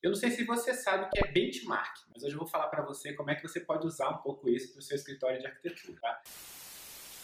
Eu não sei se você sabe o que é benchmark, mas hoje eu vou falar para você como é que você pode usar um pouco isso para o seu escritório de arquitetura. Tá?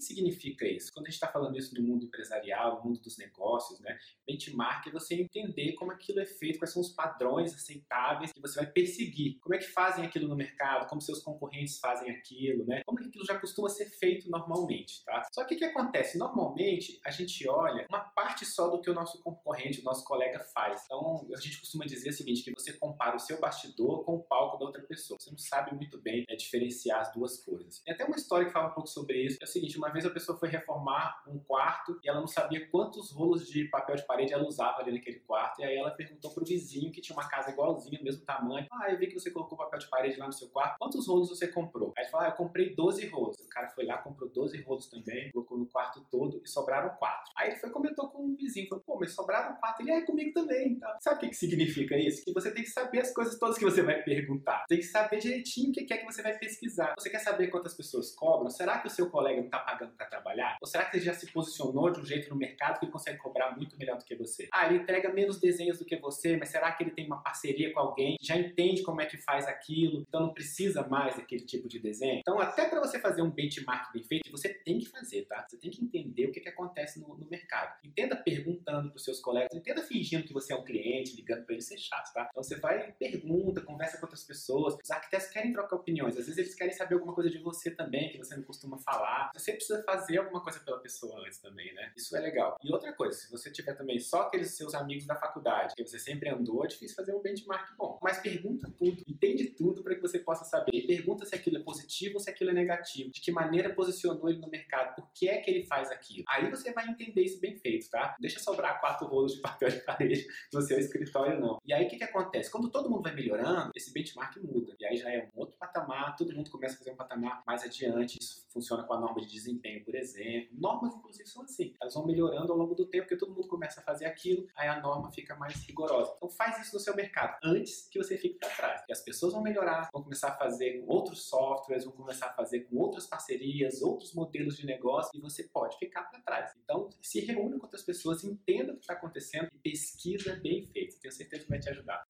Que significa isso? Quando a gente está falando isso no mundo empresarial, no mundo dos negócios, né? Benchmark é você entender como aquilo é feito, quais são os padrões aceitáveis que você vai perseguir. Como é que fazem aquilo no mercado, como seus concorrentes fazem aquilo, né? Como é que aquilo já costuma ser feito normalmente, tá? Só que o que acontece? Normalmente a gente olha uma parte só do que o nosso concorrente, o nosso colega faz. Então a gente costuma dizer o seguinte, que você compara o seu bastidor com o palco da outra pessoa. Você não sabe muito bem né, diferenciar as duas coisas. Tem até uma história que fala um pouco sobre isso. É o seguinte, uma vez a pessoa foi reformar um quarto e ela não sabia quantos rolos de papel de parede ela usava ali naquele quarto. E aí ela perguntou pro vizinho que tinha uma casa igualzinha, mesmo tamanho. Ah, eu vi que você colocou papel de parede lá no seu quarto. Quantos rolos você comprou? Aí ele falou, ah, eu comprei 12 rolos. O cara foi lá, comprou 12 rolos também, colocou no quarto todo e sobraram quatro. Aí ele foi comentou com o vizinho, falou, pô, mas sobraram quatro. Ele é comigo também. Então, sabe o que, que significa isso? Que você tem que saber as coisas todas que você vai perguntar. Tem que saber direitinho o que é que você vai pesquisar. Você quer saber quantas pessoas cobram? Será que o seu colega não está pagando para trabalhar? Ou será que ele já se posicionou de um jeito no mercado que consegue cobrar muito melhor do que você? Ah, ele entrega menos desenhos do que você, mas será que ele tem uma parceria com alguém que já entende como é que faz aquilo, então não precisa mais daquele tipo de desenho? Então, até para você fazer um benchmark bem feito, você tem que fazer, tá? Você tem que entender o que, que acontece no, no mercado. Entenda perguntando para os seus colegas, entenda fingindo que você é um cliente, ligando para ele ser chato, tá? Então você vai, pergunta, conversa com outras pessoas. Os arquitetos querem trocar opiniões, às vezes eles querem saber alguma coisa de você também, que você não costuma falar. Você precisa fazer alguma coisa pela pessoa antes também, né? Isso é legal. E outra coisa, se você tiver também só aqueles seus amigos da faculdade, que você sempre andou, é difícil fazer um benchmark bom. Mas pergunta tudo, para que você possa saber. E pergunta se aquilo é positivo ou se aquilo é negativo. De que maneira posicionou ele no mercado, por que é que ele faz aquilo. Aí você vai entender isso bem feito, tá? Deixa sobrar quatro rolos de papel de parede no seu escritório, não. E aí o que, que acontece? Quando todo mundo vai melhorando, esse benchmark muda. E aí já é um outro patamar, todo mundo começa a fazer um patamar mais adiante. Isso funciona com a norma de desempenho, por exemplo. Normas, inclusive, são assim. Elas vão melhorando ao longo do tempo, porque todo mundo começa a fazer aquilo, aí a norma fica mais rigorosa. Então faz isso no seu mercado, antes que você fique para trás. E as pessoas vão melhorar, vão começar a fazer com outros softwares, vão começar a fazer com outras parcerias, outros modelos de negócio, e você pode ficar para trás. Então, se reúne com outras pessoas, entenda o que está acontecendo e pesquisa bem feito. Tenho certeza que vai te ajudar.